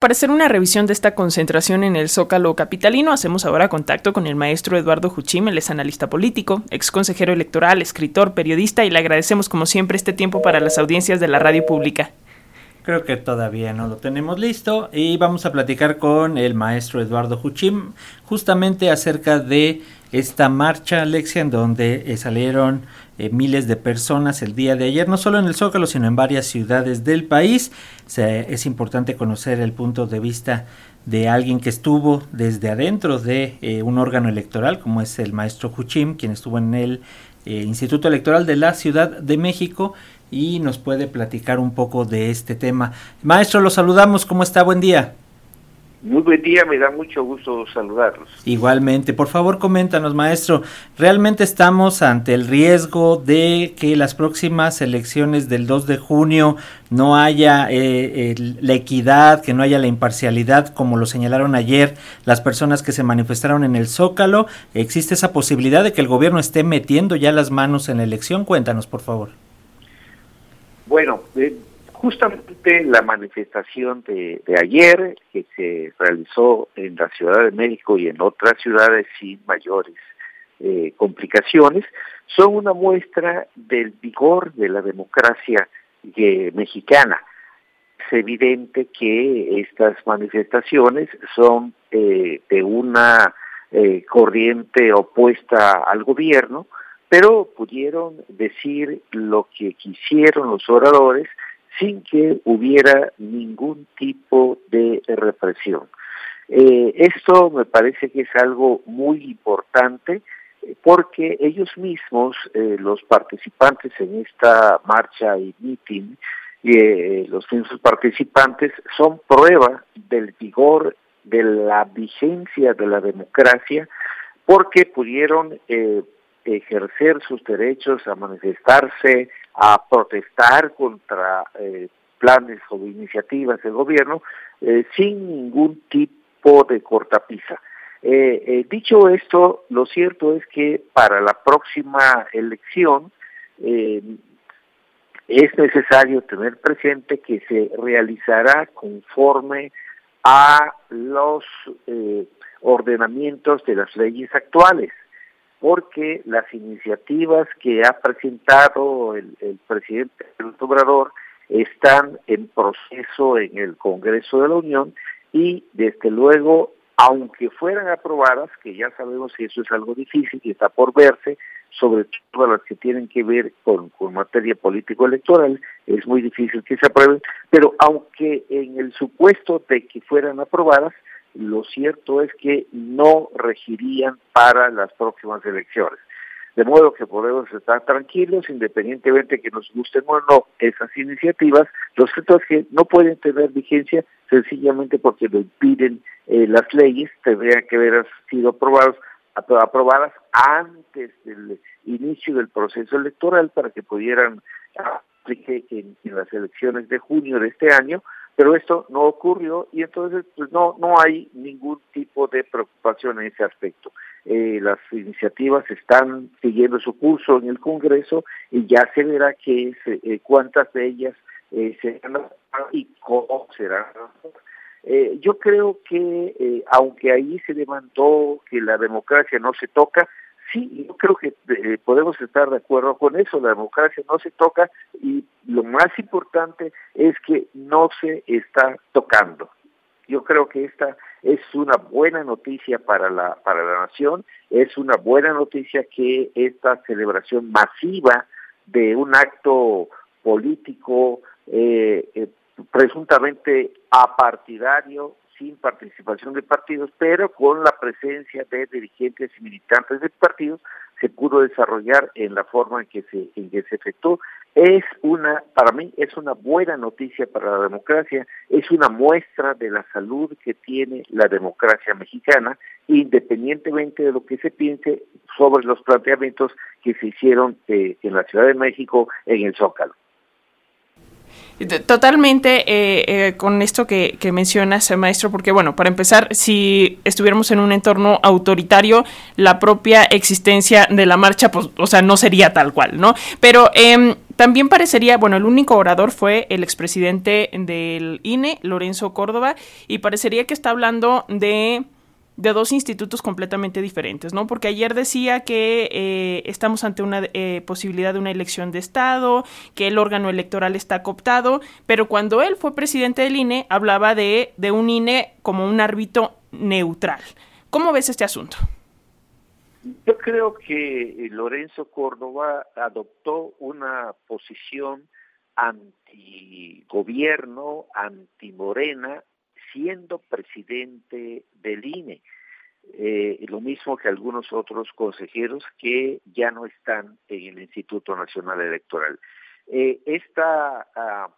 Para hacer una revisión de esta concentración en el Zócalo capitalino, hacemos ahora contacto con el maestro Eduardo Juchim, él es analista político, ex consejero electoral, escritor, periodista, y le agradecemos como siempre este tiempo para las audiencias de la radio pública. Creo que todavía no lo tenemos listo y vamos a platicar con el maestro Eduardo Juchim justamente acerca de esta marcha, Alexia, en donde eh, salieron eh, miles de personas el día de ayer, no solo en el Zócalo, sino en varias ciudades del país. es importante conocer el punto de vista de alguien que estuvo desde adentro de eh, un órgano electoral, como es el maestro Huchim, quien estuvo en el Instituto Electoral de la Ciudad de México y nos puede platicar un poco de este tema. Maestro, lo saludamos, ¿cómo está? Buen día. Muy buen día, me da mucho gusto saludarlos. Igualmente, por favor coméntanos, maestro, ¿realmente estamos ante el riesgo de que las próximas elecciones del 2 de junio no haya eh, la equidad, que no haya la imparcialidad, como lo señalaron ayer las personas que se manifestaron en el Zócalo? ¿Existe esa posibilidad de que el gobierno esté metiendo ya las manos en la elección? Cuéntanos, por favor. Bueno, eh, Justamente la manifestación de, ayer, que se realizó en la Ciudad de México y en otras ciudades sin mayores eh, complicaciones, son una muestra del vigor de la democracia eh, mexicana. Es evidente que estas manifestaciones son eh, de una corriente opuesta al gobierno, pero pudieron decir lo que quisieron los oradores sin que hubiera ningún tipo de represión. Eh, esto me parece que es algo muy importante eh, porque ellos mismos, eh, los participantes en esta marcha y meeting, los mismos participantes son prueba del vigor de la vigencia de la democracia porque pudieron ejercer sus derechos a manifestarse, a protestar contra eh, planes o iniciativas del gobierno eh, sin ningún tipo de cortapisa. Eh, dicho esto, lo cierto es que para la próxima elección es necesario tener presente que se realizará conforme a los ordenamientos de las leyes actuales porque las iniciativas que ha presentado el, presidente Obrador están en proceso en el Congreso de la Unión y desde luego, aunque fueran aprobadas, que ya sabemos que eso es algo difícil y está por verse, sobre todo las que tienen que ver con, con materia político-electoral, es muy difícil que se aprueben, pero aunque en el supuesto de que fueran aprobadas, lo cierto es que no regirían para las próximas elecciones. De modo que podemos estar tranquilos, independientemente que nos gusten o no esas iniciativas, lo cierto es que no pueden tener vigencia sencillamente porque lo impiden eh, las leyes, tendrían que haber sido aprobados, aprobadas antes del inicio del proceso electoral para que pudieran aplicar en las elecciones de junio de este año, pero esto no ocurrió y entonces pues no no hay ningún tipo de preocupación en ese aspecto. Eh, las iniciativas están siguiendo su curso en el Congreso y ya se verá que eh, cuántas de ellas eh, serán y cómo serán. Eh, yo creo que aunque ahí se demandó que la democracia no se toca, Sí, yo creo que eh, podemos estar de acuerdo con eso. La democracia no se toca y lo más importante es que no se está tocando. Yo creo que esta es una buena noticia para la para la nación. Es una buena noticia que esta celebración masiva de un acto político eh, eh, presuntamente apartidario sin participación de partidos, pero con la presencia de dirigentes y militantes de partidos se pudo desarrollar en la forma en que se en que se efectuó. Es una para mí es una buena noticia para la democracia, es una muestra de la salud que tiene la democracia mexicana, independientemente de lo que se piense sobre los planteamientos que se hicieron eh, en la Ciudad de México en el Zócalo. Totalmente eh, eh, con esto que, que mencionas, maestro, porque bueno, para empezar, si estuviéramos en un entorno autoritario, la propia existencia de la marcha, pues, o sea, no sería tal cual, ¿no? Pero eh, también parecería, bueno, el único orador fue el expresidente del INE, Lorenzo Córdoba, y parecería que está hablando de de dos institutos completamente diferentes, ¿no? Porque ayer decía que eh, estamos ante una eh, posibilidad de una elección de Estado, que el órgano electoral está cooptado, pero cuando él fue presidente del INE hablaba de, de un INE como un árbitro neutral. ¿Cómo ves este asunto? Yo creo que eh, Lorenzo Córdoba adoptó una posición antigobierno, antimorena, siendo presidente del INE. Eh, lo mismo que algunos otros consejeros que ya no están en el Instituto Nacional Electoral. Eh, esta, ah,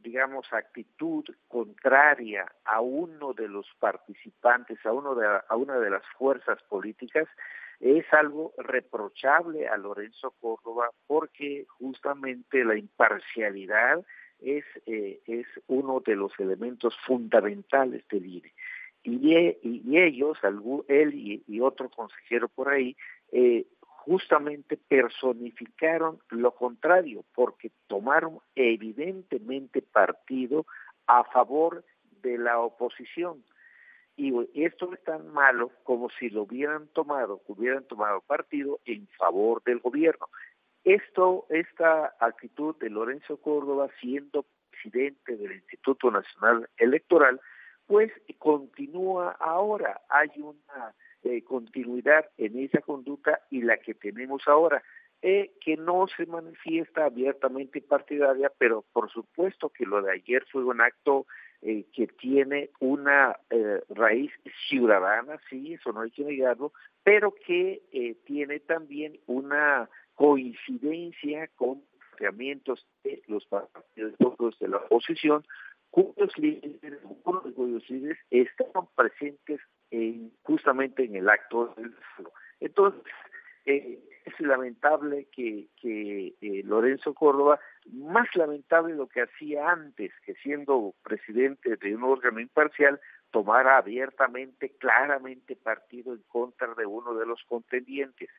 digamos, actitud contraria a uno de los participantes, a, uno de, a una de las fuerzas políticas, es algo reprochable a Lorenzo Córdoba porque justamente la imparcialidad es, eh, es uno de los elementos fundamentales del INE. Y, e, y, ellos, él y, otro consejero por ahí, eh, justamente personificaron lo contrario, porque tomaron evidentemente partido a favor de la oposición. Y esto es tan malo como si lo hubieran tomado, hubieran tomado partido en favor del gobierno. Esto, esta actitud de Lorenzo Córdoba siendo presidente del Instituto Nacional Electoral, pues continúa ahora. Hay una eh, continuidad en esa conducta y la que tenemos ahora, eh, que no se manifiesta abiertamente partidaria, pero por supuesto que lo de ayer fue un acto eh, que tiene una raíz ciudadana, sí, eso no hay que negarlo, pero que tiene también una coincidencia con planteamientos de los partidos de la oposición, cuyos líderes, cuyos líderes estaban presentes en, justamente en el acto del Entonces, eh, es lamentable que, que eh, Lorenzo Córdoba, más lamentable lo que hacía antes, que siendo presidente de un órgano imparcial, tomara abiertamente, claramente partido en contra de uno de los contendientes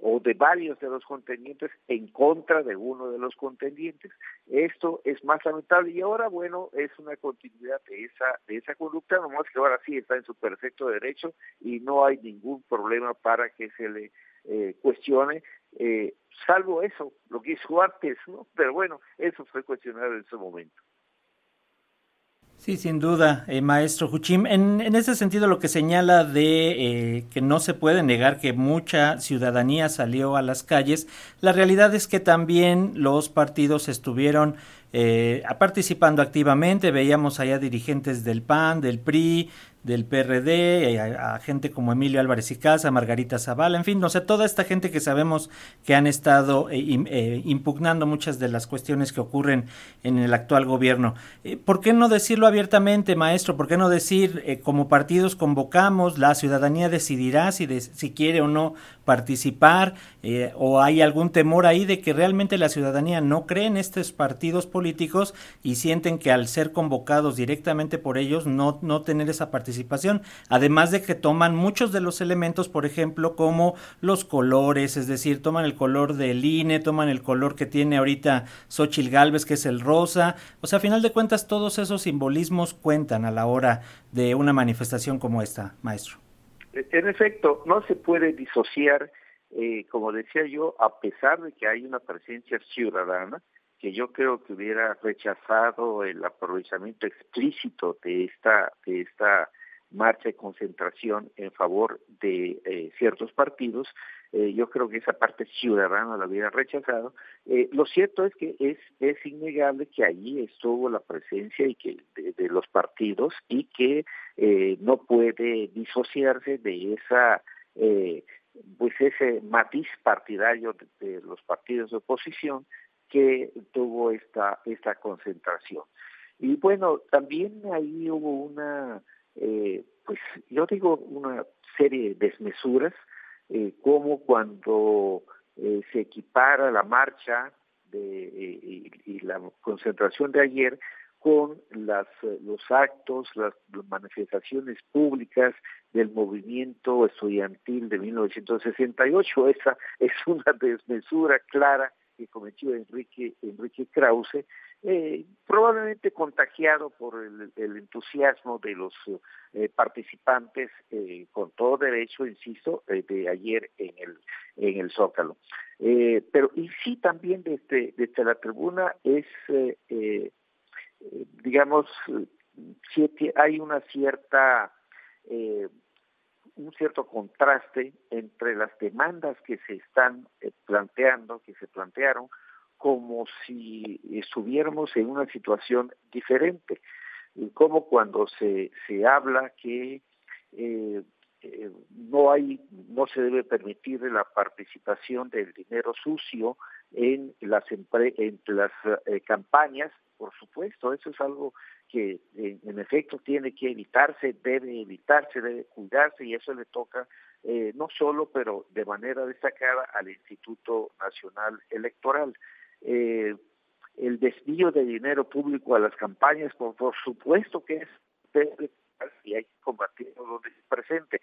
o de varios de los contendientes en contra de uno de los contendientes. Esto es más lamentable y ahora, bueno, es una continuidad de esa, de esa conducta, nomás que ahora sí está en su perfecto derecho y no hay ningún problema para que se le eh, cuestione, eh, salvo eso, lo que hizo antes, ¿no? Pero bueno, eso fue cuestionado en ese momento. Sí, sin duda, eh, maestro Juchim. En, en, ese sentido, lo que señala de eh, que no se puede negar que mucha ciudadanía salió a las calles, la realidad es que también los partidos estuvieron eh, participando activamente. Veíamos allá dirigentes del PAN, del PRI, del PRD, eh, a, gente como Emilio Álvarez y Casa, Margarita Zavala, en fin, no sé, toda esta gente que sabemos que han estado eh, eh, impugnando muchas de las cuestiones que ocurren en el actual gobierno. ¿Por qué no decirlo abiertamente, maestro? ¿Por qué no decir, como partidos convocamos, la ciudadanía decidirá si, si quiere o no participar, o hay algún temor ahí de que realmente la ciudadanía no cree en estos partidos políticos y sienten que al ser convocados directamente por ellos, no, no tener esa participación participación, además de que toman muchos de los elementos, por ejemplo, como los colores, es decir, toman el color del INE, toman el color que tiene ahorita Xochil Galvez, que es el rosa, o sea, a final de cuentas todos esos simbolismos cuentan a la hora de una manifestación como esta, maestro. En efecto, no se puede disociar, eh, como decía yo, a pesar de que hay una presencia ciudadana, que yo creo que hubiera rechazado el aprovechamiento explícito de esta de esta marcha de concentración en favor de eh, ciertos partidos, eh, yo creo que esa parte ciudadana la hubiera rechazado. Eh, lo cierto es que es, es innegable que allí estuvo la presencia y que de, los partidos y que no puede disociarse de esa pues ese matiz partidario de, los partidos de oposición que tuvo esta esta concentración. Y bueno, también ahí hubo una eh, pues yo digo una serie de desmesuras, eh, como cuando eh, se equipara la marcha de, y, la concentración de ayer con las, los actos, las manifestaciones públicas del movimiento estudiantil de 1968. Esa es una desmesura clara que cometió Enrique, Enrique Krause, eh, probablemente contagiado por el, entusiasmo de los eh, participantes, eh, con todo derecho, insisto, de ayer en el, en el Zócalo. pero y sí también desde, desde la tribuna es, digamos, hay una cierta un cierto contraste entre las demandas que se están eh, planteando, que se plantearon, como si estuviéramos en una situación diferente, como cuando se, se habla que eh, eh, no hay, no se debe permitir la participación del dinero sucio en las las campañas, por supuesto, eso es algo que en, efecto tiene que evitarse, debe evitarse, debe cuidarse y eso le toca eh, no solo, pero de manera destacada al Instituto Nacional Electoral. Eh, el desvío de dinero público a las campañas, por, supuesto que es y hay que combatirlo donde se presente.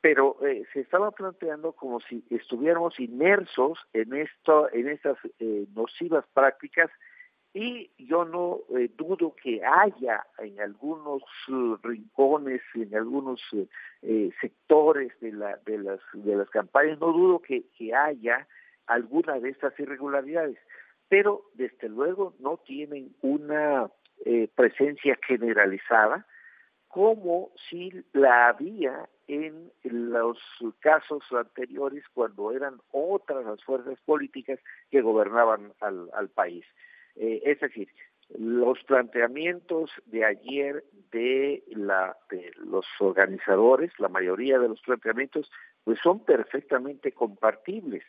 Pero eh, se estaba planteando como si estuviéramos inmersos en esto, en estas nocivas prácticas y yo no eh, dudo que haya en algunos rincones, en algunos eh, sectores de, la, de, las, de las campañas, no dudo que, que haya alguna de estas irregularidades, pero desde luego no tienen una eh, presencia generalizada como si la había en los casos anteriores cuando eran otras las fuerzas políticas que gobernaban al, al país. Eh, es decir, los planteamientos de ayer de, la, de los organizadores, la mayoría de los planteamientos, pues son perfectamente compartibles,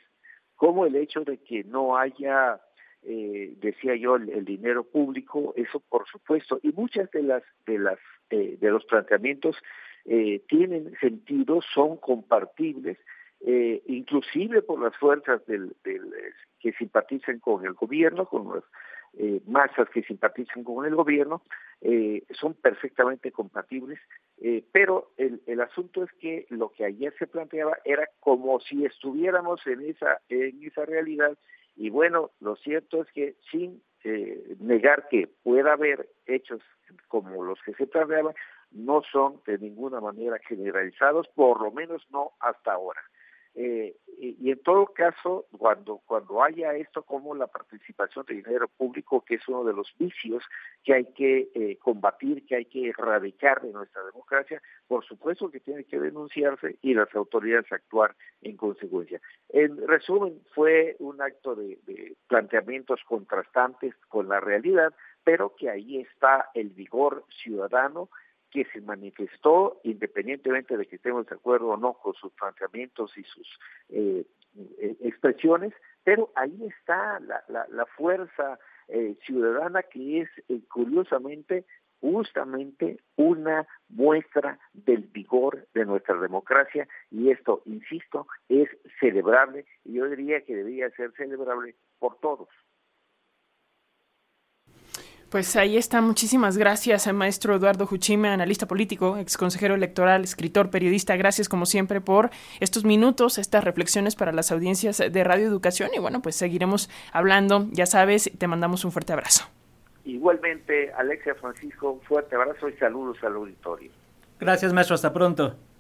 como el hecho de que no haya, eh, decía yo, el, dinero público, eso por supuesto, y muchas de las de las eh, de los planteamientos tienen sentido, son compartibles, inclusive por las fuerzas del, que simpatizan con el gobierno, con las eh, masas que simpatizan con el gobierno, eh, son perfectamente compatibles, eh, pero el, el asunto es que lo que ayer se planteaba era como si estuviéramos en esa, en esa realidad, y bueno, lo cierto es que sin negar que pueda haber hechos como los que se planteaban, no son de ninguna manera generalizados, por lo menos no hasta ahora. Eh, y, en todo caso, cuando, cuando haya esto como la participación de dinero público, que es uno de los vicios que hay que eh, combatir, que hay que erradicar de nuestra democracia, por supuesto que tiene que denunciarse y las autoridades actuar en consecuencia. En resumen, fue un acto de, de planteamientos contrastantes con la realidad, pero que ahí está el vigor ciudadano que se manifestó, independientemente de que estemos de acuerdo o no con sus planteamientos y sus eh, eh, expresiones, pero ahí está la, la, fuerza eh, ciudadana que es curiosamente justamente una muestra del vigor de nuestra democracia y esto, insisto, es celebrable y yo diría que debería ser celebrable por todos. Pues ahí está. Muchísimas gracias al maestro Eduardo Juchime, analista político, ex consejero electoral, escritor, periodista. Gracias como siempre por estos minutos, estas reflexiones para las audiencias de Radio Educación. Y bueno, pues seguiremos hablando. Ya sabes, te mandamos un fuerte abrazo. Igualmente, Alexia Francisco, un fuerte abrazo y saludos al auditorio. Gracias, maestro. Hasta pronto.